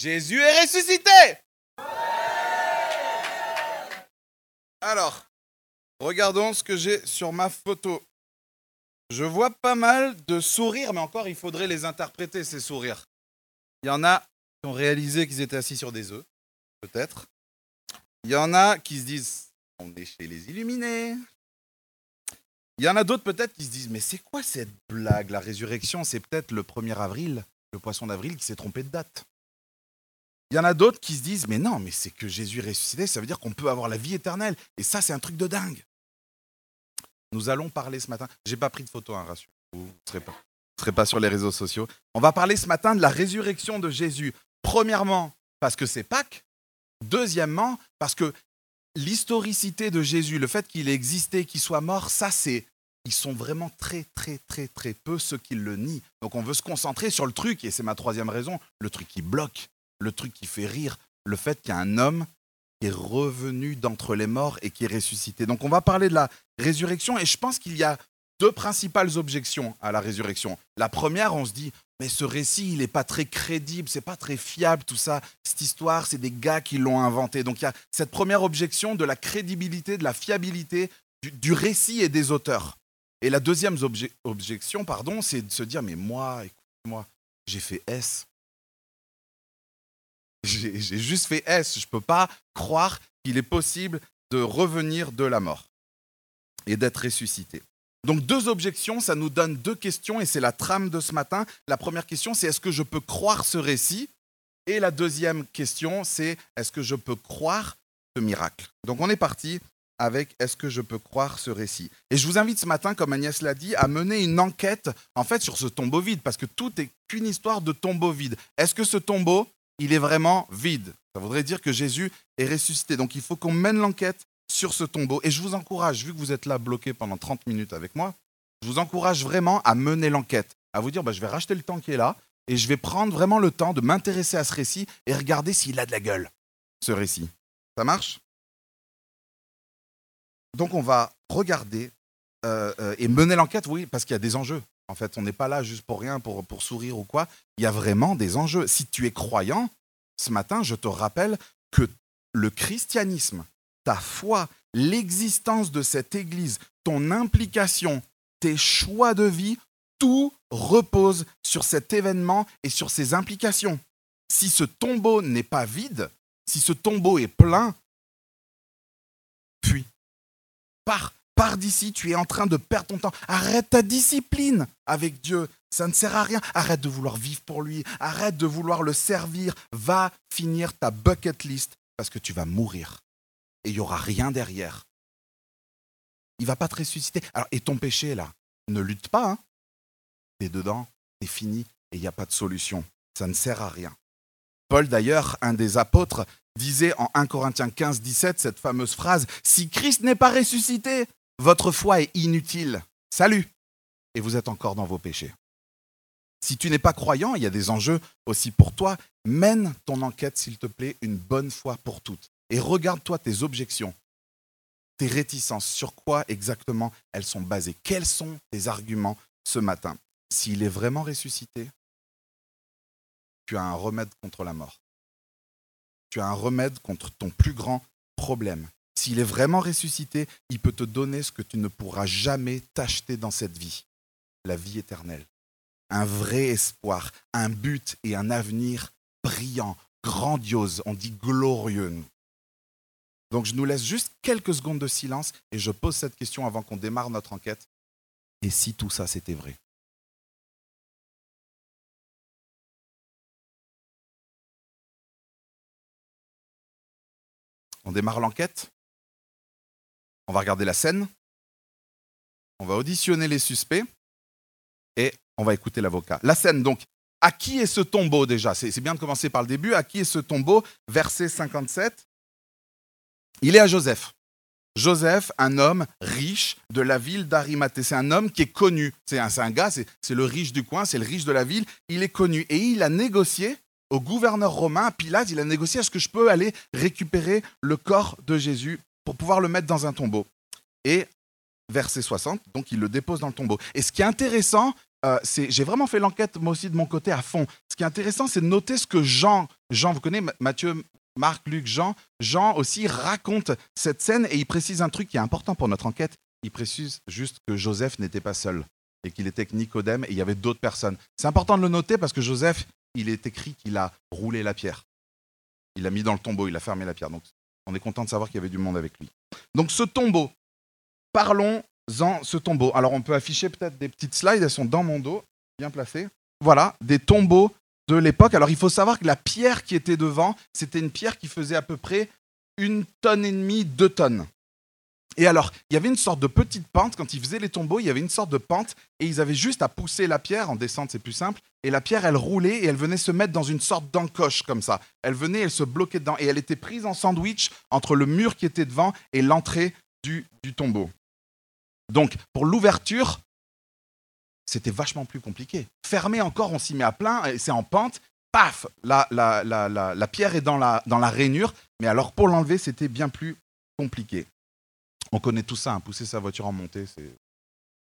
Jésus est ressuscité Alors, regardons ce que j'ai sur ma photo. Je vois pas mal de sourires, mais encore, il faudrait les interpréter, ces sourires. Il y en a qui ont réalisé qu'ils étaient assis sur des œufs, peut-être. Il y en a qui se disent, on est chez les illuminés. Il y en a d'autres peut-être qui se disent, mais c'est quoi cette blague? La résurrection, c'est peut-être le 1er avril, le poisson d'avril qui s'est trompé de date. Il y en a d'autres qui se disent, mais non, mais c'est que Jésus ressuscité, ça veut dire qu'on peut avoir la vie éternelle. Et ça, c'est un truc de dingue. Nous allons parler ce matin, j'ai pas pris de photo, hein, rassure vous ne serez, serez pas sur les réseaux sociaux. On va parler ce matin de la résurrection de Jésus. Premièrement, parce que c'est Pâques. Deuxièmement, parce que l'historicité de Jésus, le fait qu'il ait existé, qu'il soit mort, ça c'est ils sont vraiment très, très, très, très peu ceux qui le nient. Donc on veut se concentrer sur le truc, et c'est ma troisième raison, le truc qui bloque, le truc qui fait rire, le fait qu'il y a un homme qui est revenu d'entre les morts et qui est ressuscité. Donc on va parler de la résurrection, et je pense qu'il y a deux principales objections à la résurrection. La première, on se dit, mais ce récit, il n'est pas très crédible, c'est pas très fiable, tout ça. Cette histoire, c'est des gars qui l'ont inventé. Donc il y a cette première objection de la crédibilité, de la fiabilité du, récit et des auteurs. Et la deuxième objection, pardon, c'est de se dire, mais moi, écoute-moi, j'ai fait S. J'ai juste fait S. Je ne peux pas croire qu'il est possible de revenir de la mort et d'être ressuscité. Donc deux objections, ça nous donne deux questions et c'est la trame de ce matin. La première question, c'est est-ce que je peux croire ce récit? Et la deuxième question, c'est est-ce que je peux croire ce miracle? Donc on est parti avec Est-ce que je peux croire ce récit? Et je vous invite ce matin, comme Agnès l'a dit, à mener une enquête en fait sur ce tombeau vide, parce que tout n'est qu'une histoire de tombeau vide. Est-ce que ce tombeau, il est vraiment vide Ça voudrait dire que Jésus est ressuscité. Donc il faut qu'on mène l'enquête sur ce tombeau. Et je vous encourage, vu que vous êtes là bloqué pendant 30 minutes avec moi, je vous encourage vraiment à mener l'enquête, à vous dire, bah, je vais racheter le temps qui est là, et je vais prendre vraiment le temps de m'intéresser à ce récit et regarder s'il a de la gueule, ce récit. Ça marche? Donc on va regarder euh, euh, et mener l'enquête, oui, parce qu'il y a des enjeux. En fait, on n'est pas là juste pour rien, pour, pour sourire ou quoi. Il y a vraiment des enjeux. Si tu es croyant, ce matin, je te rappelle que le christianisme, ta foi, l'existence de cette Église, ton implication, tes choix de vie, tout repose sur cet événement et sur ses implications. Si ce tombeau n'est pas vide, si ce tombeau est plein, puis Pars, pars d'ici, tu es en train de perdre ton temps. Arrête ta discipline avec Dieu. Ça ne sert à rien. Arrête de vouloir vivre pour lui. Arrête de vouloir le servir. Va finir ta bucket list parce que tu vas mourir. Et il n'y aura rien derrière. Il va pas te ressusciter. Alors, et ton péché, là, ne lutte pas. Hein. Tu es dedans, c'est fini et il n'y a pas de solution. Ça ne sert à rien. Paul, d'ailleurs, un des apôtres, disait en 1 Corinthiens 15, 17 cette fameuse phrase Si Christ n'est pas ressuscité, votre foi est inutile. Salut Et vous êtes encore dans vos péchés. Si tu n'es pas croyant, il y a des enjeux aussi pour toi. Mène ton enquête, s'il te plaît, une bonne fois pour toutes. Et regarde-toi tes objections, tes réticences, sur quoi exactement elles sont basées. Quels sont tes arguments ce matin? S'il est vraiment ressuscité, tu as un remède contre la mort tu as un remède contre ton plus grand problème. S'il est vraiment ressuscité, il peut te donner ce que tu ne pourras jamais t'acheter dans cette vie, la vie éternelle. Un vrai espoir, un but et un avenir brillant, grandiose, on dit glorieux. Donc je nous laisse juste quelques secondes de silence et je pose cette question avant qu'on démarre notre enquête. Et si tout ça c'était vrai? On démarre l'enquête? On va regarder la scène. On va auditionner les suspects. Et on va écouter l'avocat. La scène, donc, à qui est ce tombeau déjà? C'est bien de commencer par le début. À qui est ce tombeau? Verset 57. Il est à Joseph. Joseph, un homme riche de la ville d'Arimathée. C'est un homme qui est connu. C'est un, un, gars, c'est le riche du coin, c'est le riche de la ville. Il est connu. Et il a négocié au gouverneur romain, Pilate, il a négocié est-ce que je peux aller récupérer le corps de Jésus pour pouvoir le mettre dans un tombeau Et verset 60, donc il le dépose dans le tombeau. Et ce qui est intéressant, euh, c'est j'ai vraiment fait l'enquête moi aussi de mon côté à fond. Ce qui est intéressant, c'est de noter ce que Jean Jean, vous connaissez Matthieu, Marc, Luc, Jean. Jean aussi raconte cette scène et il précise un truc qui est important pour notre enquête. Il précise juste que Joseph n'était pas seul et qu'il était avec Nicodème et il y avait d'autres personnes. C'est important de le noter parce que Joseph, il est écrit qu'il a roulé la pierre. Il l'a mis dans le tombeau, il a fermé la pierre. Donc on est content de savoir qu'il y avait du monde avec lui. Donc ce tombeau, parlons-en ce tombeau. Alors on peut afficher peut-être des petites slides, elles sont dans mon dos, bien placées. Voilà, des tombeaux de l'époque. Alors il faut savoir que la pierre qui était devant, c'était une pierre qui faisait à peu près une tonne et demie, deux tonnes. Et alors, il y avait une sorte de petite pente, quand ils faisaient les tombeaux, il y avait une sorte de pente, et ils avaient juste à pousser la pierre, en descente c'est plus simple, et la pierre, elle roulait, et elle venait se mettre dans une sorte d'encoche, comme ça. Elle venait, elle se bloquait dedans, et elle était prise en sandwich entre le mur qui était devant et l'entrée du, du tombeau. Donc, pour l'ouverture, c'était vachement plus compliqué. Fermer encore, on s'y met à plein, c'est en pente, paf, la, pierre est dans la rainure, mais alors pour l'enlever, c'était bien plus compliqué. On connaît tout ça, hein, pousser sa voiture en montée, c'est...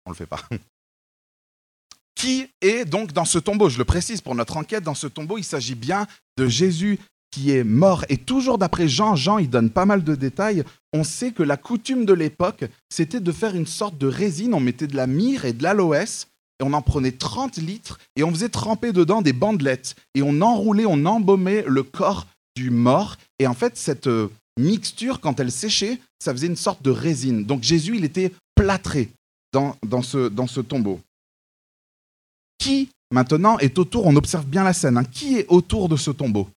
on le fait pas. Qui est donc dans ce tombeau? Je le précise pour notre enquête, dans ce tombeau, il s'agit bien de Jésus qui est mort. Et toujours d'après Jean, Jean, il donne pas mal de détails, on sait que la coutume de l'époque, c'était de faire une sorte de résine, on mettait de la myrrhe et de l'aloès, et on en prenait 30 litres et on faisait tremper dedans des bandelettes et on enroulait, on embaumait le corps du mort. Et en fait, cette euh, mixture, quand elle séchait, ça faisait une sorte de résine. Donc Jésus, il était plâtré dans, dans, ce, dans ce tombeau. Qui, maintenant, est autour On observe bien la scène. Hein. qui est autour de ce tombeau?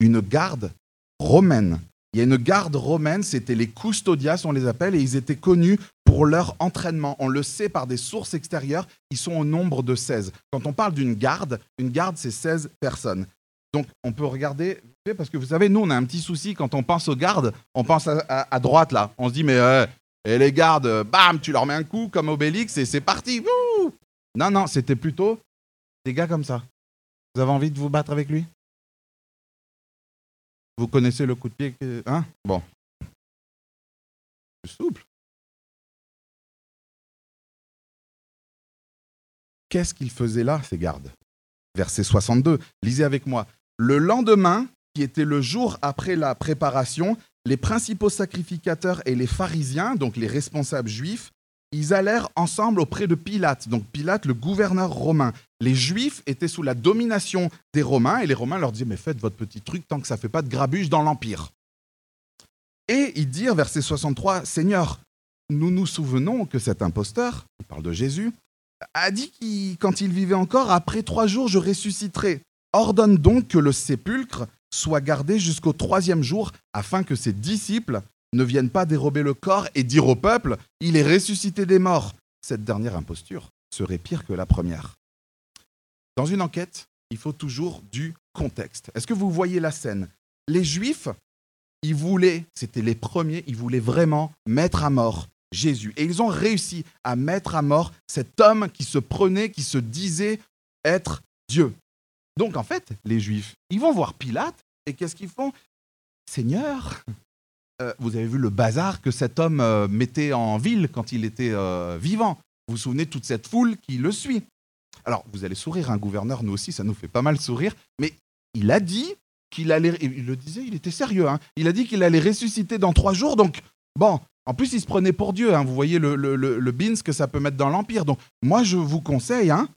Une garde romaine il y a une garde romaine, c'était les custodias, on les appelle, et ils étaient connus pour leur entraînement. On le sait par des sources extérieures, ils sont au nombre de 16. Quand on parle d'une garde, une garde, c'est 16 personnes. Donc on peut regarder, parce que vous savez, nous, on a un petit souci quand on pense aux gardes, on pense à, droite là. On se dit, mais euh, et les gardes, bam, tu leur mets un coup comme Obélix et c'est parti. non, non, c'était plutôt des gars comme ça. Vous avez envie de vous battre avec lui? Vous connaissez le coup de pied. Hein? Bon. Souple. Qu'est-ce qu'ils faisaient là, ces gardes? Verset 62. Lisez avec moi. Le lendemain, qui était le jour après la préparation, les principaux sacrificateurs et les pharisiens, donc les responsables juifs, ils allèrent ensemble auprès de Pilate, donc Pilate, le gouverneur romain. Les Juifs étaient sous la domination des Romains, et les Romains leur disaient, mais faites votre petit truc tant que ça ne fait pas de grabuge dans l'Empire. Et ils dirent, verset 63, Seigneur, nous nous souvenons que cet imposteur, il parle de Jésus, a dit que quand il vivait encore, après trois jours, je ressusciterai. Ordonne donc que le sépulcre soit gardé jusqu'au troisième jour, afin que ses disciples ne viennent pas dérober le corps et dire au peuple Il est ressuscité des morts. Cette dernière imposture serait pire que la première. Dans une enquête, il faut toujours du contexte. Est-ce que vous voyez la scène? Les Juifs, ils voulaient, c'était les premiers, ils voulaient vraiment mettre à mort Jésus. Et ils ont réussi à mettre à mort cet homme qui se prenait, qui se disait être Dieu. Donc en fait, les Juifs, ils vont voir Pilate et qu'est-ce qu'ils font? Seigneur, euh, vous avez vu le bazar que cet homme euh, mettait en ville quand il était euh, vivant? Vous vous souvenez toute cette foule qui le suit? Alors, vous allez sourire, un gouverneur, nous aussi, ça nous fait pas mal sourire, mais il a dit qu'il allait, il le disait, il était sérieux, hein. il a dit qu'il allait ressusciter dans trois jours, donc, bon, en plus, il se prenait pour Dieu, hein. vous voyez le, le, le, bins que ça peut mettre dans l'Empire, donc moi, je vous conseille, hein,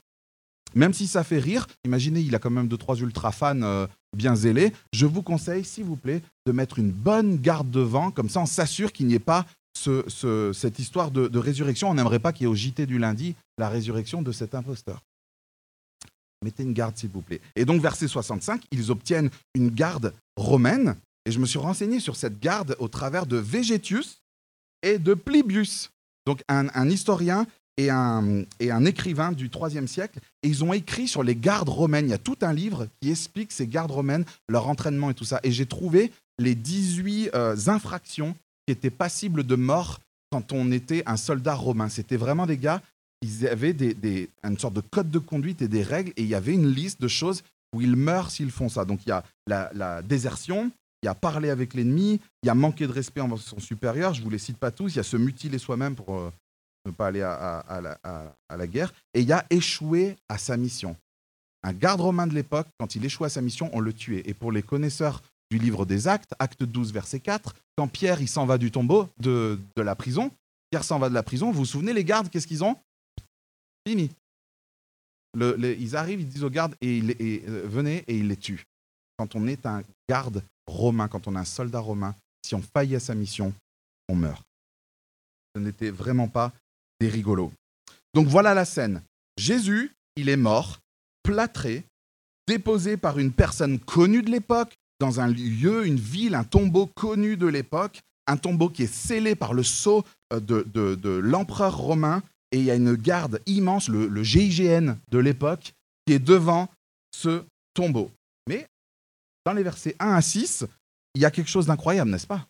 même si ça fait rire, imaginez, il a quand même deux, trois ultra fans euh, bien zélés. Je vous conseille, s'il vous plaît, de mettre une bonne garde devant, comme ça on s'assure qu'il n'y ait pas cette histoire de, résurrection. On n'aimerait pas qu'il y ait au JT du lundi la résurrection de cet imposteur. Mettez une garde, s'il vous plaît. Et donc, verset 65, ils obtiennent une garde romaine. Et je me suis renseigné sur cette garde au travers de Végétius et de Plibius. Donc, un historien et un, et un écrivain du IIIe siècle, et ils ont écrit sur les gardes romaines. Il y a tout un livre qui explique ces gardes romaines, leur entraînement et tout ça. Et j'ai trouvé les 18 euh, infractions qui étaient passibles de mort quand on était un soldat romain. C'était vraiment des gars, ils avaient des, une sorte de code de conduite et des règles, et il y avait une liste de choses où ils meurent s'ils font ça. Donc il y a la, désertion, il y a parler avec l'ennemi, il y a manquer de respect envers son supérieur, je vous les cite pas tous, il y a se mutiler soi-même pour... Ne pas aller à, la, guerre, et il a échoué à sa mission. Un garde romain de l'époque, quand il échouait à sa mission, on le tuait. Et pour les connaisseurs du livre des Actes, acte 12, verset 4, quand Pierre s'en va du tombeau, de, de la prison, Pierre s'en va de la prison, vous vous souvenez, les gardes, qu'est-ce qu'ils ont? Fini. Ils arrivent, ils disent aux gardes, et, euh, venez, et ils les tuent. Quand on est un garde romain, quand on est un soldat romain, si on faillit à sa mission, on meurt. Ce n'était vraiment pas rigolos. Donc voilà la scène. Jésus, il est mort, plâtré, déposé par une personne connue de l'époque, dans un lieu, une ville, un tombeau connu de l'époque, un tombeau qui est scellé par le sceau euh, de l'empereur romain, et il y a une garde immense, le, le GIGN de l'époque, qui est devant ce tombeau. Mais dans les versets 1 à 6, il y a quelque chose d'incroyable, n'est-ce pas?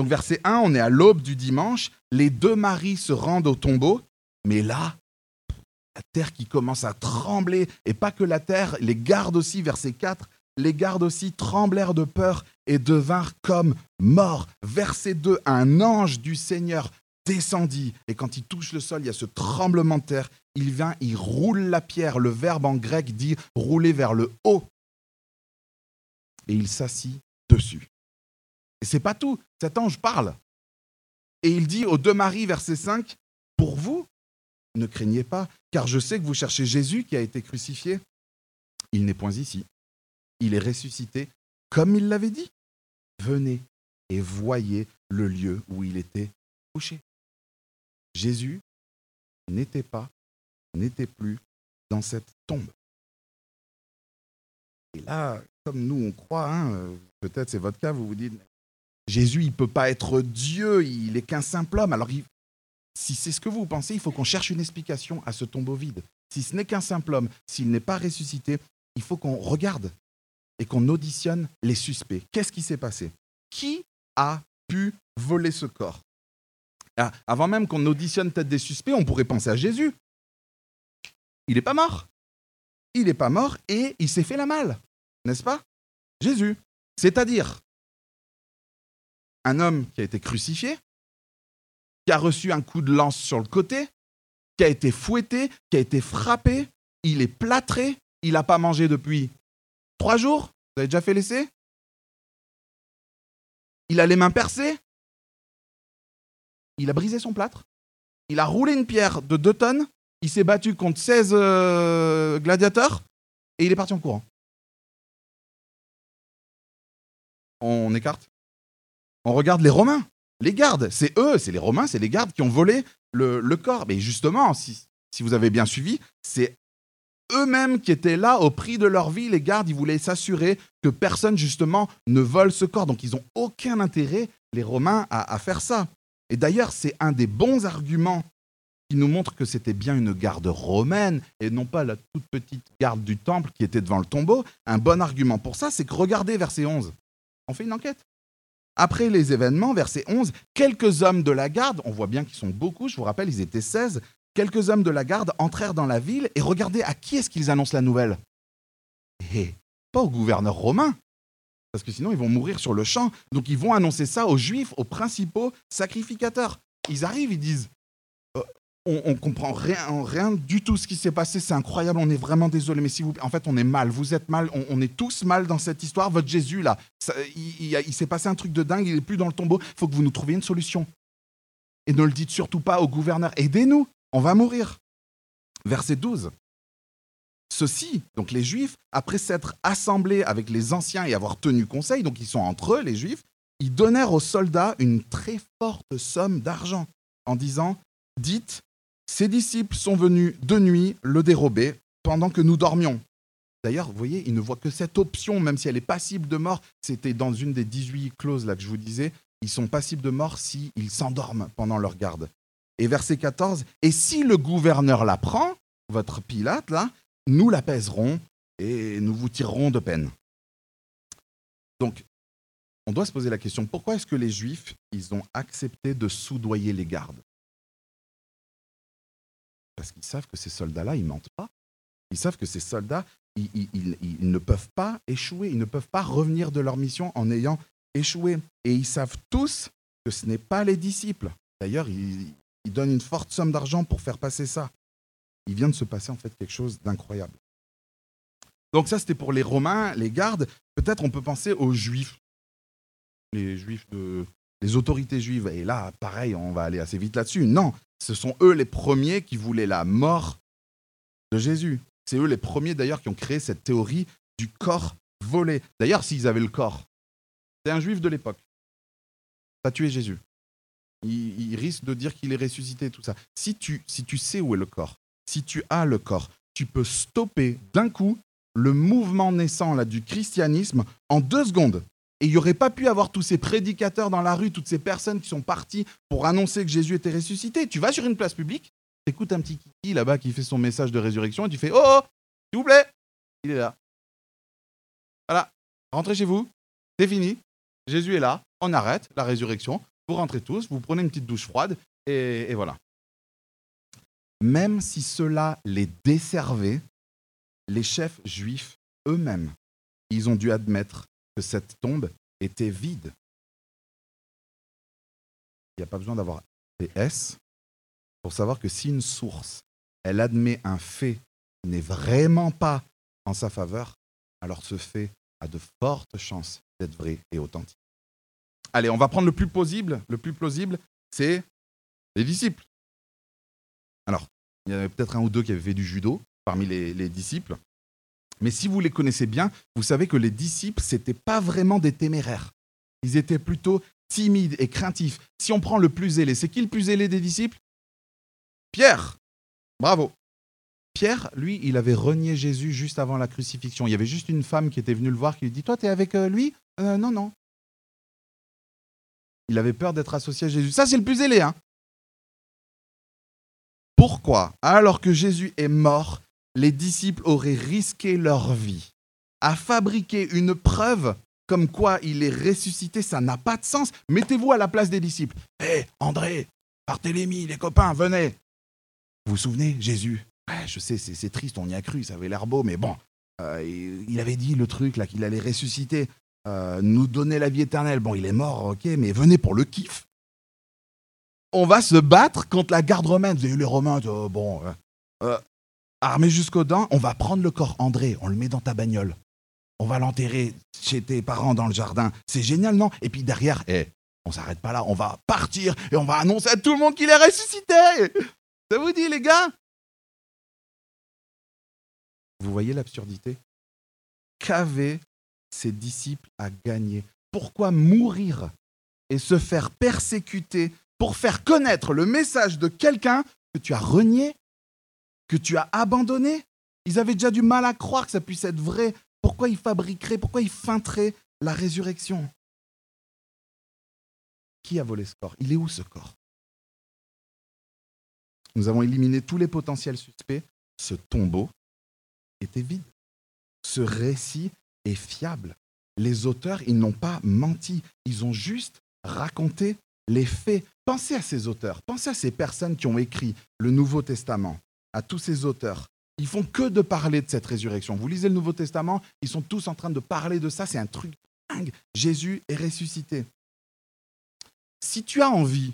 Donc verset 1, on est à l'aube du dimanche, les deux maris se rendent au tombeau, mais là, la terre qui commence à trembler, et pas que la terre, les gardes aussi, verset 4, les gardes aussi tremblèrent de peur et devinrent comme morts. Verset 2, un ange du Seigneur descendit, et quand il touche le sol, il y a ce tremblement de terre, il vient, il roule la pierre, le verbe en grec dit rouler vers le haut, et il s'assit dessus. Et c'est pas tout, cet ange parle. Et il dit aux deux maris, verset 5, Pour vous, ne craignez pas, car je sais que vous cherchez Jésus qui a été crucifié. Il n'est point ici. Il est ressuscité, comme il l'avait dit. Venez et voyez le lieu où il était couché. Jésus n'était pas, n'était plus dans cette tombe. Et là, comme nous on croit, hein, peut-être c'est votre cas, vous vous dites, Jésus, il ne peut pas être Dieu, il est qu'un simple homme. Alors, si c'est ce que vous pensez, il faut qu'on cherche une explication à ce tombeau vide. Si ce n'est qu'un simple homme, s'il n'est pas ressuscité, il faut qu'on regarde et qu'on auditionne les suspects. Qu'est-ce qui s'est passé? Qui a pu voler ce corps? Ah, Avant même qu'on auditionne peut-être des suspects, on pourrait penser à Jésus. Il n'est pas mort. Il n'est pas mort et il s'est fait la malle, n'est-ce pas? Jésus. C'est-à-dire un homme qui a été crucifié, qui a reçu un coup de lance sur le côté, qui a été fouetté, qui a été frappé, il est plâtré, il n'a pas mangé depuis trois jours. Vous avez déjà fait l'essai? Il a les mains percées, il a brisé son plâtre, il a roulé une pierre de deux tonnes, il s'est battu contre 16 euh, gladiateurs et il est parti en courant. On écarte? On regarde les Romains, les gardes. C'est eux, c'est les Romains, c'est les gardes qui ont volé le, corps. Mais justement, si, si vous avez bien suivi, c'est eux-mêmes qui étaient là au prix de leur vie. Les gardes, ils voulaient s'assurer que personne, justement, ne vole ce corps. Donc, ils n'ont aucun intérêt, les Romains, à, à faire ça. Et d'ailleurs, c'est un des bons arguments qui nous montre que c'était bien une garde romaine et non pas la toute petite garde du temple qui était devant le tombeau. Un bon argument pour ça, c'est que regardez verset 11. On fait une enquête. Après les événements, verset 11, quelques hommes de la garde, on voit bien qu'ils sont beaucoup, je vous rappelle, ils étaient 16, quelques hommes de la garde entrèrent dans la ville et regardez à qui est-ce qu'ils annoncent la nouvelle Eh, pas au gouverneur romain, parce que sinon ils vont mourir sur le champ. Donc ils vont annoncer ça aux juifs, aux principaux sacrificateurs. Ils arrivent, ils disent Euh, on, on comprend rien, rien du tout ce qui s'est passé, c'est incroyable, on est vraiment désolé, mais si vous, en fait, on est mal, vous êtes mal, on, est tous mal dans cette histoire. Votre Jésus là, il, il s'est passé un truc de dingue, il est plus dans le tombeau. Il faut que vous nous trouviez une solution. Et ne le dites surtout pas au gouverneur. Aidez-nous, on va mourir. Verset 12. Ceux-ci, donc les Juifs, après s'être assemblés avec les anciens et avoir tenu conseil, donc ils sont entre eux, les Juifs, ils donnèrent aux soldats une très forte somme d'argent en disant Dites, ses disciples sont venus de nuit le dérober pendant que nous dormions. D'ailleurs, vous voyez, ils ne voient que cette option, même si elle est passible de mort. C'était dans une des 18 clauses là que je vous disais. Ils sont passibles de mort s'ils s'endorment pendant leur garde. Et verset 14, et si le gouverneur l'apprend, votre Pilate là, nous l'apaiserons et nous vous tirerons de peine. Donc, on doit se poser la question, pourquoi est-ce que les Juifs, ils ont accepté de soudoyer les gardes? Parce qu'ils savent que ces soldats-là, ils mentent pas. Ils savent que ces soldats, ils, ne peuvent pas échouer, ils ne peuvent pas revenir de leur mission en ayant échoué. Et ils savent tous que ce n'est pas les disciples. D'ailleurs, ils, ils donnent une forte somme d'argent pour faire passer ça. il vient de se passer en fait quelque chose d'incroyable. Donc ça, c'était pour les Romains, les gardes. Peut-être on peut penser aux Juifs, les Juifs de, les autorités juives. Et là, pareil, on va aller assez vite là-dessus. Non, ce sont eux les premiers qui voulaient la mort de Jésus. C'est eux les premiers d'ailleurs qui ont créé cette théorie du corps volé. D'ailleurs, s'ils avaient le corps, c'est un juif de l'époque. Ça tué Jésus. Il, risque de dire qu'il est ressuscité, tout ça. Si tu, si tu sais où est le corps, si tu as le corps, tu peux stopper d'un coup le mouvement naissant là, du christianisme en deux secondes. Et il n'y aurait pas pu avoir tous ces prédicateurs dans la rue, toutes ces personnes qui sont parties pour annoncer que Jésus était ressuscité. Tu vas sur une place publique, tu écoutes un petit kiki là-bas qui fait son message de résurrection et tu fais Oh, oh s'il vous plaît, il est là. Voilà, rentrez chez vous, c'est fini. Jésus est là, on arrête la résurrection, vous rentrez tous, vous prenez une petite douche froide et voilà. Même si cela les desservait, les chefs juifs eux-mêmes, ils ont dû admettre cette tombe était vide. Il n'y a pas besoin d'avoir PS pour savoir que si une source, elle admet un fait qui n'est vraiment pas en sa faveur, alors ce fait a de fortes chances d'être vrai et authentique. Allez, on va prendre le plus plausible. Le plus plausible, c'est les disciples. Alors, il y en avait peut-être un ou deux qui avaient fait du judo parmi les disciples. Mais si vous les connaissez bien, vous savez que les disciples, ce n'étaient pas vraiment des téméraires. Ils étaient plutôt timides et craintifs. Si on prend le plus zélé, c'est qui le plus zélé des disciples? Pierre. Bravo. Pierre, lui, il avait renié Jésus juste avant la crucifixion. Il y avait juste une femme qui était venue le voir qui lui dit Toi, tu es avec euh, lui? Euh, Non, non. Il avait peur d'être associé à Jésus. Ça, c'est le plus zélé. Hein Pourquoi? Alors que Jésus est mort, les disciples auraient risqué leur vie à fabriquer une preuve comme quoi il est ressuscité, ça n'a pas de sens. Mettez-vous à la place des disciples. Hé, André, Barthélemy, les copains, venez. Vous vous souvenez, Jésus? Je sais, c'est triste, on y a cru, ça avait l'air beau, mais bon, euh, il avait dit le truc là qu'il allait ressusciter, euh, nous donner la vie éternelle. Bon, il est mort, ok, mais venez pour le kiff. On va se battre contre la garde romaine. Vous avez les Romains, oh, bon, euh, armé jusqu'aux dents, on va prendre le corps André, on le met dans ta bagnole. On va l'enterrer chez tes parents dans le jardin. C'est génial, non? Et puis derrière, eh, on s'arrête pas là, on va partir et on va annoncer à tout le monde qu'il est ressuscité. Ça vous dit, les gars? Vous voyez l'absurdité? Qu'avaient ses disciples à gagner? Pourquoi mourir et se faire persécuter pour faire connaître le message de quelqu'un que tu as renié? Que tu as abandonné. Ils avaient déjà du mal à croire que ça puisse être vrai. Pourquoi ils fabriqueraient, pourquoi ils feinteraient la résurrection? Qui a volé ce corps? Il est où ce corps? Nous avons éliminé tous les potentiels suspects. Ce tombeau était vide. Ce récit est fiable. Les auteurs, ils n'ont pas menti. Ils ont juste raconté les faits. Pensez à ces auteurs, pensez à ces personnes qui ont écrit le Nouveau Testament à tous ces auteurs. Ils font que de parler de cette résurrection. Vous lisez le Nouveau Testament, ils sont tous en train de parler de ça. C'est un truc dingue. Jésus est ressuscité. Si tu as envie,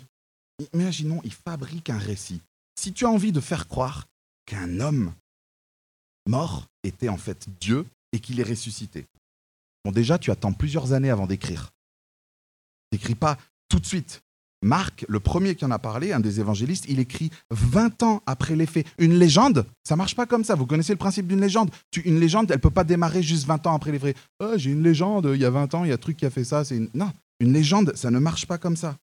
imaginons, il fabrique un récit. Si tu as envie de faire croire qu'un homme mort était en fait Dieu et qu'il est ressuscité, bon déjà tu attends plusieurs années avant d'écrire. N'écris pas tout de suite. Marc, le premier qui en a parlé, un des évangélistes, il écrit 20 ans après les faits. Une légende, ça marche pas comme ça. Vous connaissez le principe d'une légende Une légende, elle peut pas démarrer juste 20 ans après les faits. Oh, j'ai une légende, il y a 20 ans, il y a un truc qui a fait ça. C'est Non, une légende, ça ne marche pas comme ça.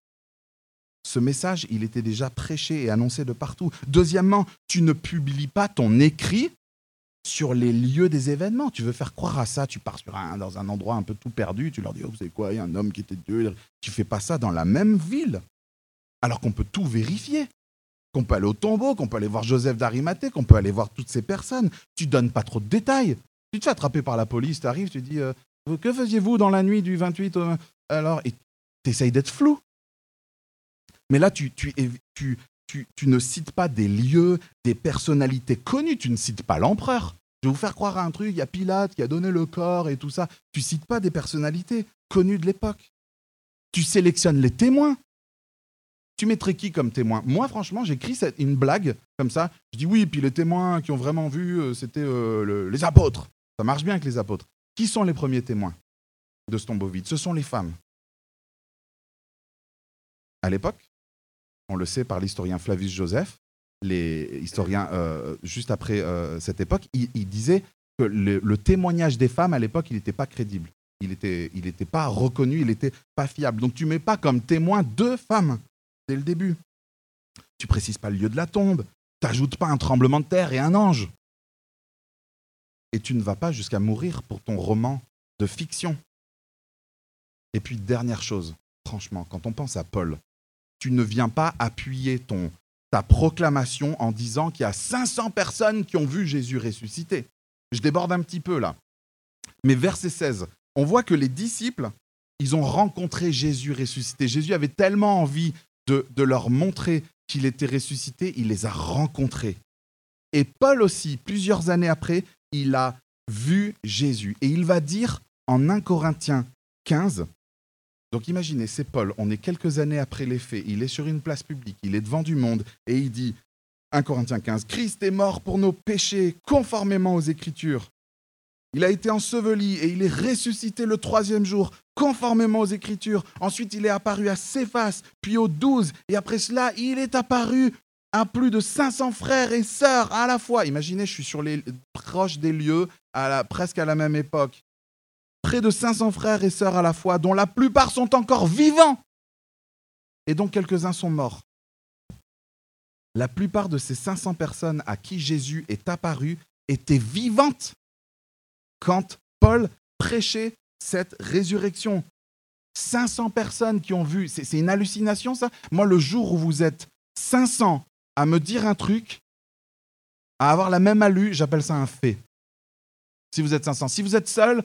Ce message, il était déjà prêché et annoncé de partout. Deuxièmement, tu ne publies pas ton écrit sur les lieux des événements. Tu veux faire croire à ça, tu pars un, dans un endroit un peu tout perdu, tu leur dis, oh, vous savez quoi, il y a un homme qui était Dieu. Tu fais pas ça dans la même ville, alors qu'on peut tout vérifier. Qu'on peut aller au tombeau, qu'on peut aller voir Joseph d'Arimathée, qu'on peut aller voir toutes ces personnes. Tu donnes pas trop de détails. Tu te fais attraper par la police, tu arrives, tu dis, euh, que faisiez-vous dans la nuit du 28 au... Alors, tu essayes d'être flou. Mais là, tu, tu, tu, ne cites pas des lieux, des personnalités connues, tu ne cites pas l'empereur. Je vais vous faire croire à un truc, il y a Pilate qui a donné le corps et tout ça. Tu cites pas des personnalités connues de l'époque. Tu sélectionnes les témoins. Tu mettrais qui comme témoin? Moi, franchement, j'écris une blague comme ça. Je dis oui, puis les témoins qui ont vraiment vu, euh, c'était euh, le- les apôtres. Ça marche bien avec les apôtres. Qui sont les premiers témoins de ce tombeau vide Ce sont les femmes. À l'époque, on le sait par l'historien Flavius Joseph, les historiens euh, juste après euh, cette époque, il, disait que le, témoignage des femmes à l'époque, il n'était pas crédible. Il n'était pas reconnu, il n'était pas fiable. Donc tu mets pas comme témoin deux femmes dès le début. Tu précises pas le lieu de la tombe. Tu n'ajoutes pas un tremblement de terre et un ange. Et tu ne vas pas jusqu'à mourir pour ton roman de fiction. Et puis dernière chose, franchement, quand on pense à Paul, tu ne viens pas appuyer ton, ta proclamation en disant qu'il y a 500 personnes qui ont vu Jésus ressuscité. Je déborde un petit peu là. Mais verset 16, on voit que les disciples, ils ont rencontré Jésus ressuscité. Jésus avait tellement envie de, de leur montrer qu'il était ressuscité, il les a rencontrés. Et Paul aussi, plusieurs années après, il a vu Jésus. Et il va dire en 1 Corinthiens 15, donc imaginez, c'est Paul, on est quelques années après les faits, il est sur une place publique, il est devant du monde, et il dit, 1 Corinthiens 15, Christ est mort pour nos péchés, conformément aux Écritures. Il a été enseveli et il est ressuscité le troisième jour, conformément aux Écritures. Ensuite, il est apparu à Céphas, puis aux douze, et après cela, il est apparu à plus de 500 frères et sœurs à la fois. Imaginez, je suis sur les proches des lieux, à presque à la même époque. Près de 500 frères et sœurs à la fois, dont la plupart sont encore vivants, et dont quelques-uns sont morts. La plupart de ces 500 personnes à qui Jésus est apparu étaient vivantes quand Paul prêchait cette résurrection. 500 personnes qui ont vu, c'est une hallucination ça Moi, le jour où vous êtes 500 à me dire un truc, à avoir la même alu, j'appelle ça un fait. Si vous êtes 500. Si vous êtes seul,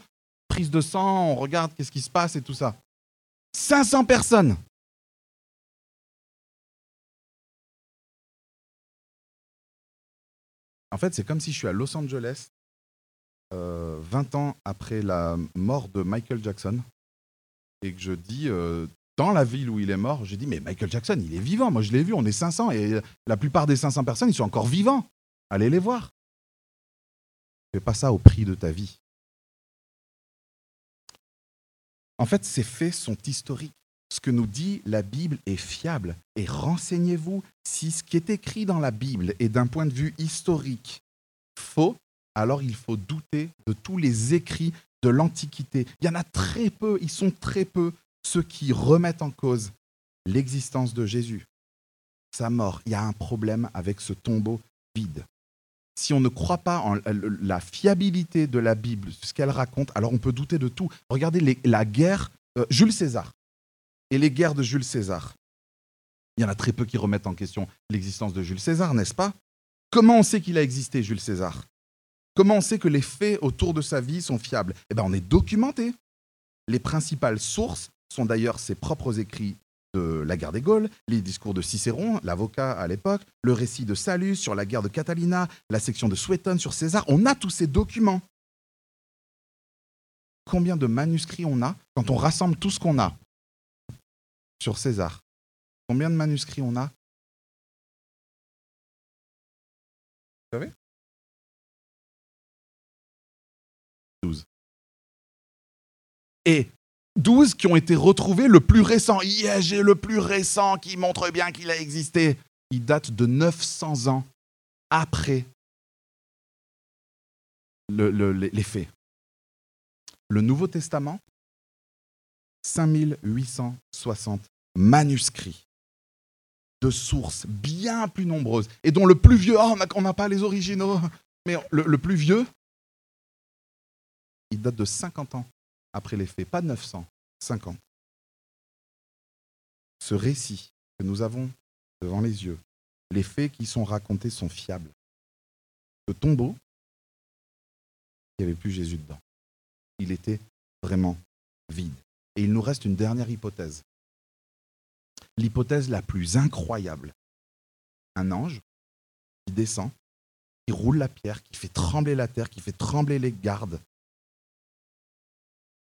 de sang, on regarde qu'est-ce qui se passe et tout ça. 500 personnes. En fait, c'est comme si je suis à Los Angeles, euh, 20 ans après la mort de Michael Jackson, et que je dis, euh, dans la ville où il est mort, je dis, mais Michael Jackson, il est vivant. Moi, je l'ai vu, on est 500, et la plupart des 500 personnes, ils sont encore vivants. Allez les voir. Fais pas ça au prix de ta vie. En fait, ces faits sont historiques. Ce que nous dit la Bible est fiable. Et renseignez-vous si ce qui est écrit dans la Bible est d'un point de vue historique faux, alors il faut douter de tous les écrits de l'Antiquité. Il y en a très peu, ils sont très peu, ceux qui remettent en cause l'existence de Jésus, sa mort. Il y a un problème avec ce tombeau vide. Si on ne croit pas en la fiabilité de la Bible, ce qu'elle raconte, alors on peut douter de tout. Regardez la guerre, euh, Jules César, et les guerres de Jules César. Il y en a très peu qui remettent en question l'existence de Jules César, n'est-ce pas? Comment on sait qu'il a existé, Jules César? Comment on sait que les faits autour de sa vie sont fiables? Eh bien, on est documenté. Les principales sources sont d'ailleurs ses propres écrits de la guerre des Gaules, les discours de Cicéron, l'avocat à l'époque, le récit de Salus sur la guerre de Catalina, la section de Suétone sur César. On a tous ces documents. Combien de manuscrits on a quand on rassemble tout ce qu'on a sur César? Combien de manuscrits on a? Vous savez? 12. Et 12 qui ont été retrouvés, le plus récent. Yeah, j'ai le plus récent qui montre bien qu'il a existé. Il date de 900 ans après le- le- les faits. Le Nouveau Testament, 5860 manuscrits de sources bien plus nombreuses et dont le plus vieux, oh, on n'a pas les originaux, mais le, le plus vieux, il date de 50 ans après les faits, pas 900, 50. Ce récit que nous avons devant les yeux, les faits qui sont racontés sont fiables. Le tombeau, il n'y avait plus Jésus dedans. Il était vraiment vide. Et il nous reste une dernière hypothèse. L'hypothèse la plus incroyable. Un ange qui descend, qui roule la pierre, qui fait trembler la terre, qui fait trembler les gardes,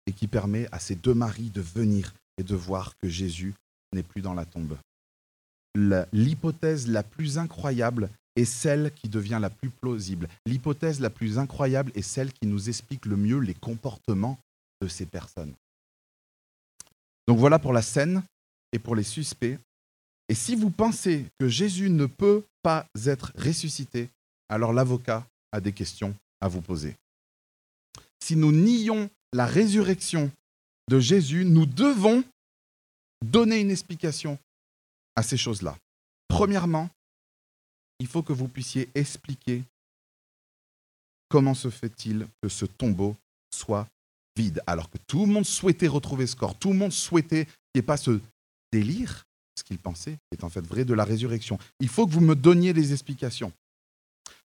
et qui permet à ces deux maris de venir et de voir que Jésus n'est plus dans la tombe. l'hypothèse la plus incroyable est celle qui devient la plus plausible. L'hypothèse la plus incroyable est celle qui nous explique le mieux les comportements de ces personnes. Donc voilà pour la scène et pour les suspects. Et si vous pensez que Jésus ne peut pas être ressuscité, alors l'avocat a des questions à vous poser. Si nous nions la résurrection de Jésus, nous devons donner une explication à ces choses-là. Premièrement, il faut que vous puissiez expliquer comment se fait-il que ce tombeau soit vide, alors que tout le monde souhaitait retrouver ce corps, tout le monde souhaitait qu'il n'y ait pas ce délire, ce qu'il pensait est en fait vrai, de la résurrection. Il faut que vous me donniez des explications.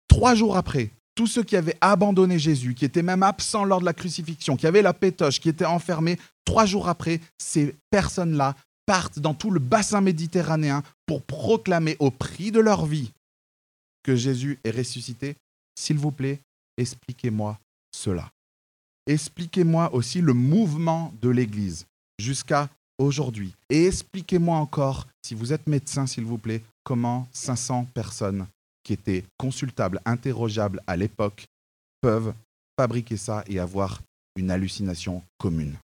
Trois jours après, tous ceux qui avaient abandonné Jésus, qui étaient même absents lors de la crucifixion, qui avaient la pétoche, qui étaient enfermés, trois jours après, ces personnes-là partent dans tout le bassin méditerranéen pour proclamer au prix de leur vie que Jésus est ressuscité. S'il vous plaît, expliquez-moi cela. Expliquez-moi aussi le mouvement de l'Église jusqu'à aujourd'hui. Et expliquez-moi encore, si vous êtes médecin, s'il vous plaît, comment 500 personnes qui étaient consultables, interrogeables à l'époque, peuvent fabriquer ça et avoir une hallucination commune.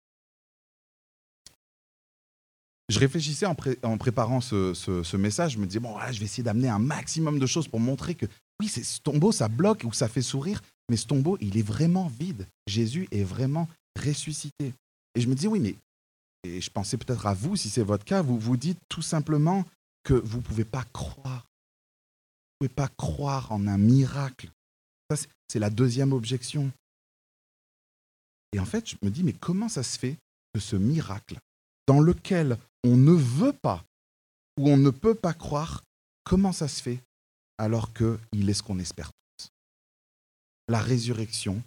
Je réfléchissais en, pré- en préparant ce, message, je me disais, bon, voilà, je vais essayer d'amener un maximum de choses pour montrer que, oui, ce tombeau, ça bloque ou ça fait sourire, mais ce tombeau, il est vraiment vide. Jésus est vraiment ressuscité. Et je me dis, oui, mais, et je pensais peut-être à vous, si c'est votre cas, vous vous dites tout simplement que vous ne pouvez pas croire. Pas croire en un miracle. C'est la deuxième objection. Et en fait, je me dis, mais comment ça se fait que ce miracle, dans lequel on ne veut pas ou on ne peut pas croire, comment ça se fait alors qu'il est ce qu'on espère tous? La résurrection,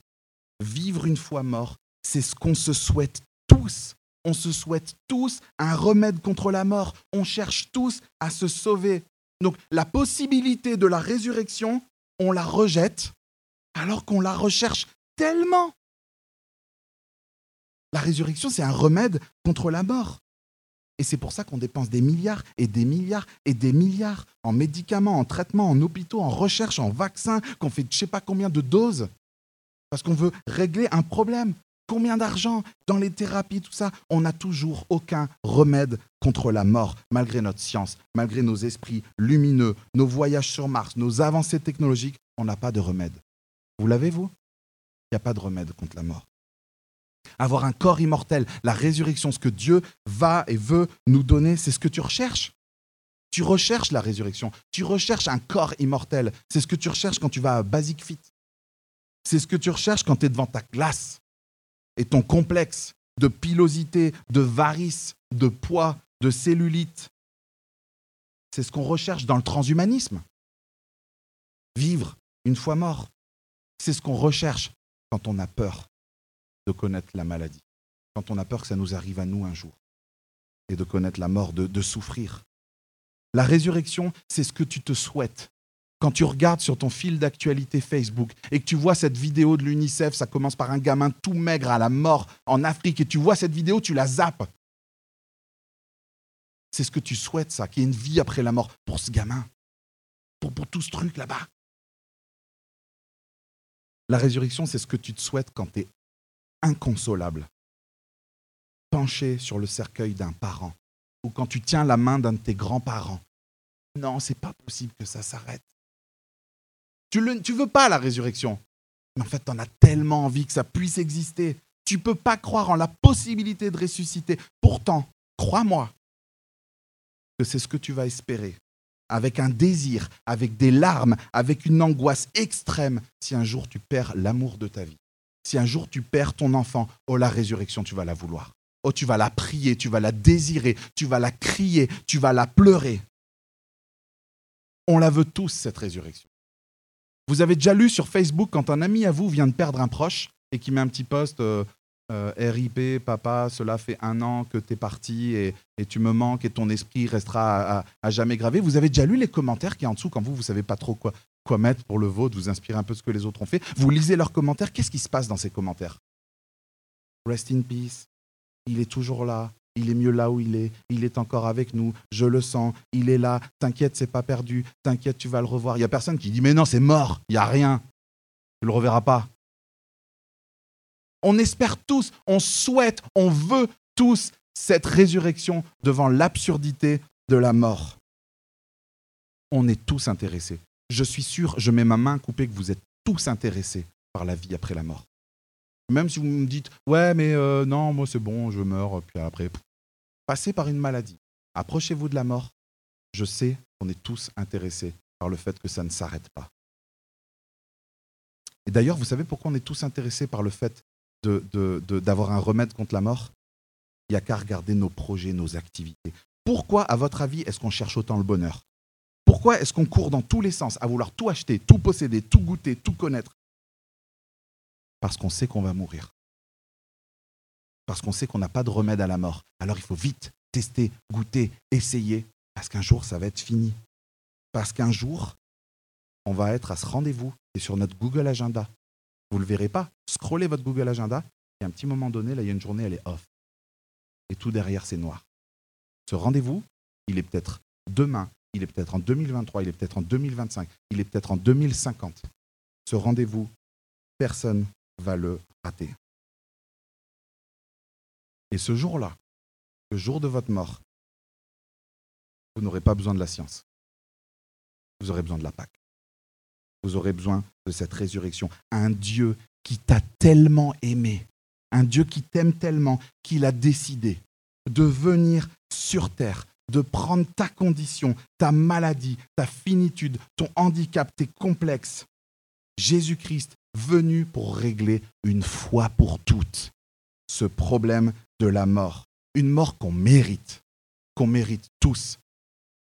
vivre une fois mort, c'est ce qu'on se souhaite tous. On se souhaite tous un remède contre la mort. On cherche tous à se sauver. Donc la possibilité de la résurrection, on la rejette alors qu'on la recherche tellement. La résurrection, c'est un remède contre la mort. Et c'est pour ça qu'on dépense des milliards et des milliards et des milliards en médicaments, en traitements, en hôpitaux, en recherche, en vaccins, qu'on fait je sais pas combien de doses. Parce qu'on veut régler un problème. Combien d'argent dans les thérapies, tout ça On n'a toujours aucun remède contre la mort, malgré notre science, malgré nos esprits lumineux, nos voyages sur Mars, nos avancées technologiques. On n'a pas de remède. Vous l'avez, vous? Il n'y a pas de remède contre la mort avoir un corps immortel, la résurrection, ce que Dieu va et veut nous donner, c'est ce que tu recherches. Tu recherches la résurrection, tu recherches un corps immortel. C'est ce que tu recherches quand tu vas à Basic Fit. C'est ce que tu recherches quand tu es devant ta glace et ton complexe de pilosité, de varices, de poids, de cellulite. C'est ce qu'on recherche dans le transhumanisme. Vivre une fois mort. C'est ce qu'on recherche quand on a peur de connaître la maladie, quand on a peur que ça nous arrive à nous un jour, et de connaître la mort, de, de souffrir. La résurrection, c'est ce que tu te souhaites. Quand tu regardes sur ton fil d'actualité Facebook et que tu vois cette vidéo de l'UNICEF, ça commence par un gamin tout maigre à la mort en Afrique, et tu vois cette vidéo, tu la zappes. C'est ce que tu souhaites, ça, qu'il y ait une vie après la mort pour ce gamin, pour, pour tout ce truc là-bas. La résurrection, c'est ce que tu te souhaites quand tu es inconsolable, penché sur le cercueil d'un parent, ou quand tu tiens la main d'un de tes grands-parents. Non, c'est pas possible que ça s'arrête. Tu ne veux pas la résurrection, mais en fait, tu en as tellement envie que ça puisse exister. Tu peux pas croire en la possibilité de ressusciter. Pourtant, crois-moi que c'est ce que tu vas espérer, avec un désir, avec des larmes, avec une angoisse extrême, si un jour tu perds l'amour de ta vie. Si un jour tu perds ton enfant, oh la résurrection, tu vas la vouloir. Oh, tu vas la prier, tu vas la désirer, tu vas la crier, tu vas la pleurer. On la veut tous, cette résurrection. Vous avez déjà lu sur Facebook quand un ami à vous vient de perdre un proche et qui met un petit post euh, euh, RIP, papa, cela fait un an que tu es parti et, et tu me manques et ton esprit restera à, jamais gravé. Vous avez déjà lu les commentaires qui est en dessous quand vous, vous savez pas trop quoi, quoi mettre pour le vôtre, vous inspirez un peu ce que les autres ont fait. Vous lisez leurs commentaires, qu'est-ce qui se passe dans ces commentaires? Rest in peace, il est toujours là, il est mieux là où il est, il est encore avec nous, je le sens, il est là, t'inquiète, c'est pas perdu, t'inquiète, tu vas le revoir. Il n'y a personne qui dit mais non, c'est mort, il n'y a rien, tu le reverras pas. On espère tous, on souhaite, on veut tous cette résurrection devant l'absurdité de la mort. On est tous intéressés. Je suis sûr, je mets ma main coupée que vous êtes tous intéressés par la vie après la mort. Même si vous me dites, ouais, mais euh, non, moi c'est bon, je meurs, puis après, passez par une maladie, approchez-vous de la mort. Je sais qu'on est tous intéressés par le fait que ça ne s'arrête pas. Et d'ailleurs, vous savez pourquoi on est tous intéressés par le fait d'avoir un remède contre la mort? Il n'y a qu'à regarder nos projets, nos activités. Pourquoi, à votre avis, est-ce qu'on cherche autant le bonheur? Pourquoi est-ce qu'on court dans tous les sens à vouloir tout acheter, tout posséder, tout goûter, tout connaître? Parce qu'on sait qu'on va mourir. Parce qu'on sait qu'on n'a pas de remède à la mort. Alors il faut vite tester, goûter, essayer, parce qu'un jour, ça va être fini. Parce qu'un jour, on va être à ce rendez-vous et sur notre Google Agenda. Vous ne le verrez pas. Scrollez votre Google Agenda et à un petit moment donné, là, il y a une journée, elle est off. Et tout derrière, c'est noir. Ce rendez-vous, il est peut-être demain, il est peut-être en 2023, il est peut-être en 2025, il est peut-être en 2050. Ce rendez-vous, personne va le rater. Et ce jour-là, le jour de votre mort, vous n'aurez pas besoin de la science. Vous aurez besoin de la Pâque. Vous aurez besoin de cette résurrection. Un Dieu qui t'a tellement aimé, un Dieu qui t'aime tellement qu'il a décidé de venir sur terre, de prendre ta condition, ta maladie, ta finitude, ton handicap, tes complexes. Jésus-Christ venu pour régler une fois pour toutes ce problème de la mort. Une mort qu'on mérite, qu'on mérite tous,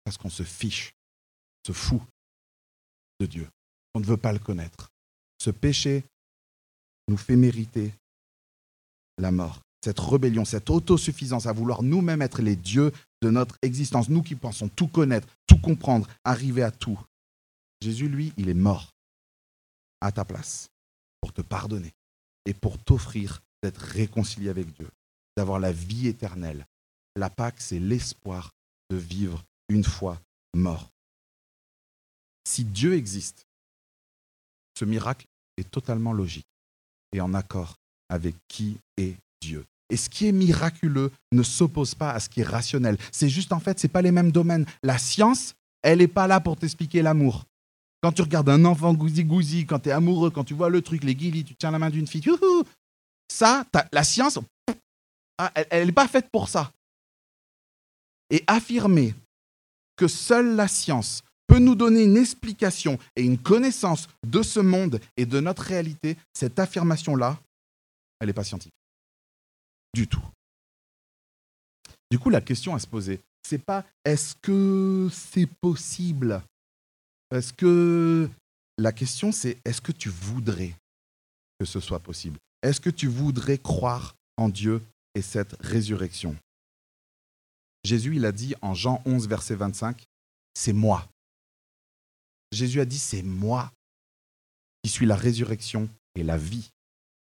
parce qu'on se fiche, se fout de Dieu. On ne veut pas le connaître. Ce péché nous fait mériter la mort. Cette rébellion, cette autosuffisance à vouloir nous-mêmes être les dieux de notre existence, nous qui pensons tout connaître, tout comprendre, arriver à tout. Jésus, lui, il est mort à ta place pour te pardonner et pour t'offrir d'être réconcilié avec Dieu, d'avoir la vie éternelle. La Pâque, c'est l'espoir de vivre une fois mort. Si Dieu existe, ce miracle est totalement logique et en accord avec qui est Dieu. Et ce qui est miraculeux ne s'oppose pas à ce qui est rationnel. C'est juste en fait, ce pas les mêmes domaines. La science, elle n'est pas là pour t'expliquer l'amour. Quand tu regardes un enfant gousi-gousi, quand tu es amoureux, quand tu vois le truc, les guilis, tu tiens la main d'une fille, ça, la science, elle n'est pas faite pour ça. Et affirmer que seule la science peut nous donner une explication et une connaissance de ce monde et de notre réalité, cette affirmation-là, elle n'est pas scientifique. Du tout. Du coup, la question à se poser, c'est pas est-ce que c'est possible? Est-ce que la question c'est est-ce que tu voudrais que ce soit possible? Est-ce que tu voudrais croire en Dieu et cette résurrection Jésus, il a dit en Jean 11, verset 25, c'est moi. Jésus a dit, c'est moi qui suis la résurrection et la vie.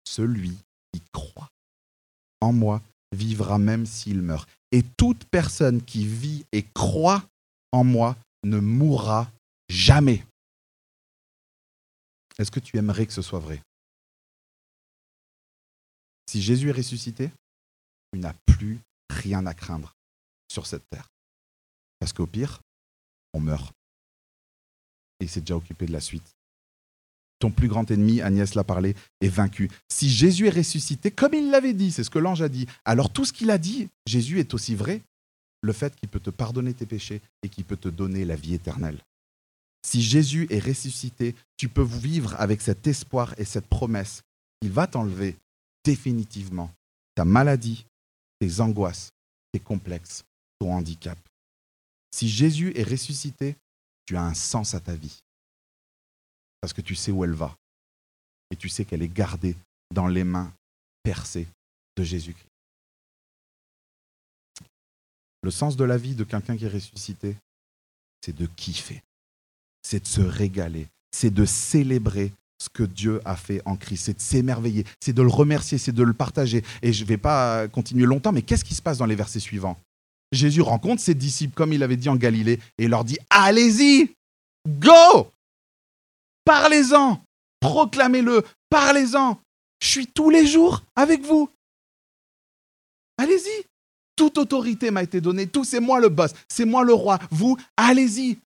Celui qui croit en moi vivra même s'il meurt. Et toute personne qui vit et croit en moi ne mourra Jamais. Est-ce que tu aimerais que ce soit vrai? Si Jésus est ressuscité, tu n'as plus rien à craindre sur cette terre. Parce qu'au pire, on meurt. Et il s'est déjà occupé de la suite. Ton plus grand ennemi, Agnès l'a parlé, est vaincu. Si Jésus est ressuscité, comme il l'avait dit, c'est ce que l'ange a dit, alors tout ce qu'il a dit, Jésus est aussi vrai. Le fait qu'il peut te pardonner tes péchés et qu'il peut te donner la vie éternelle. Si Jésus est ressuscité, tu peux vivre avec cet espoir et cette promesse. Il va t'enlever définitivement ta maladie, tes angoisses, tes complexes, ton handicap. Si Jésus est ressuscité, tu as un sens à ta vie. Parce que tu sais où elle va. Et tu sais qu'elle est gardée dans les mains percées de Jésus-Christ. Le sens de la vie de quelqu'un qui est ressuscité, c'est de kiffer c'est de se régaler, c'est de célébrer ce que Dieu a fait en Christ, c'est de s'émerveiller, c'est de le remercier, c'est de le partager. Et je ne vais pas continuer longtemps, mais qu'est-ce qui se passe dans les versets suivants? Jésus rencontre ses disciples comme il avait dit en Galilée et leur dit Allez-y, go Parlez-en, proclamez-le, parlez-en. Je suis tous les jours avec vous. Allez-y. Toute autorité m'a été donnée, tout c'est moi le boss, c'est moi le roi. Vous, allez-y.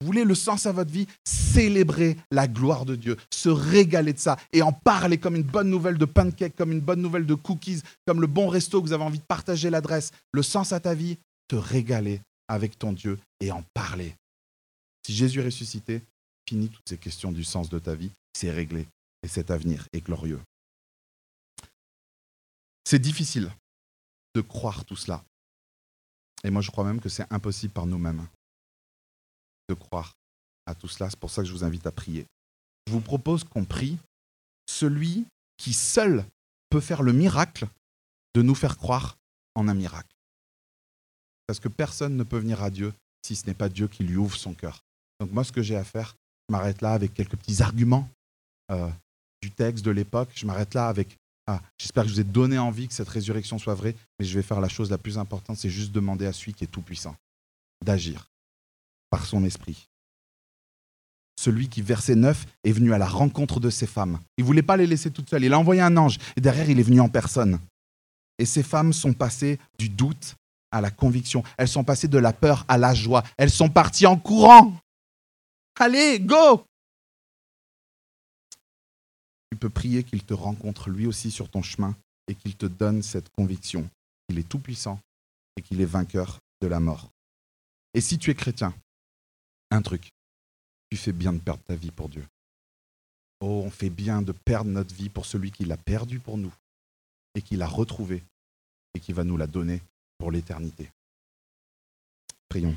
Vous voulez le sens à votre vie? Célébrer la gloire de Dieu, se régaler de ça et en parler comme une bonne nouvelle de pancake, comme une bonne nouvelle de cookies, comme le bon resto que vous avez envie de partager l'adresse. Le sens à ta vie, te régaler avec ton Dieu et en parler. Si Jésus est ressuscité, fini toutes ces questions du sens de ta vie, c'est réglé et cet avenir est glorieux. C'est difficile de croire tout cela. Et moi, je crois même que c'est impossible par nous-mêmes de croire à tout cela. C'est pour ça que je vous invite à prier. Je vous propose qu'on prie celui qui seul peut faire le miracle de nous faire croire en un miracle. Parce que personne ne peut venir à Dieu si ce n'est pas Dieu qui lui ouvre son cœur. Donc moi, ce que j'ai à faire, je m'arrête là avec quelques petits arguments euh, du texte de l'époque. Je m'arrête là avec ah, j'espère que je vous ai donné envie que cette résurrection soit vraie, mais je vais faire la chose la plus importante, c'est juste demander à celui qui est tout-puissant d'agir par son esprit. Celui qui, verset 9, est venu à la rencontre de ces femmes. Il ne voulait pas les laisser toutes seules. Il a envoyé un ange et derrière, il est venu en personne. Et ces femmes sont passées du doute à la conviction. Elles sont passées de la peur à la joie. Elles sont parties en courant. Allez, go Tu peux prier qu'il te rencontre lui aussi sur ton chemin et qu'il te donne cette conviction qu'il est tout-puissant et qu'il est vainqueur de la mort. Et si tu es chrétien, un truc, tu fais bien de perdre ta vie pour Dieu. Oh, on fait bien de perdre notre vie pour celui qui l'a perdu pour nous et qui l'a retrouvé et qui va nous la donner pour l'éternité. Prions.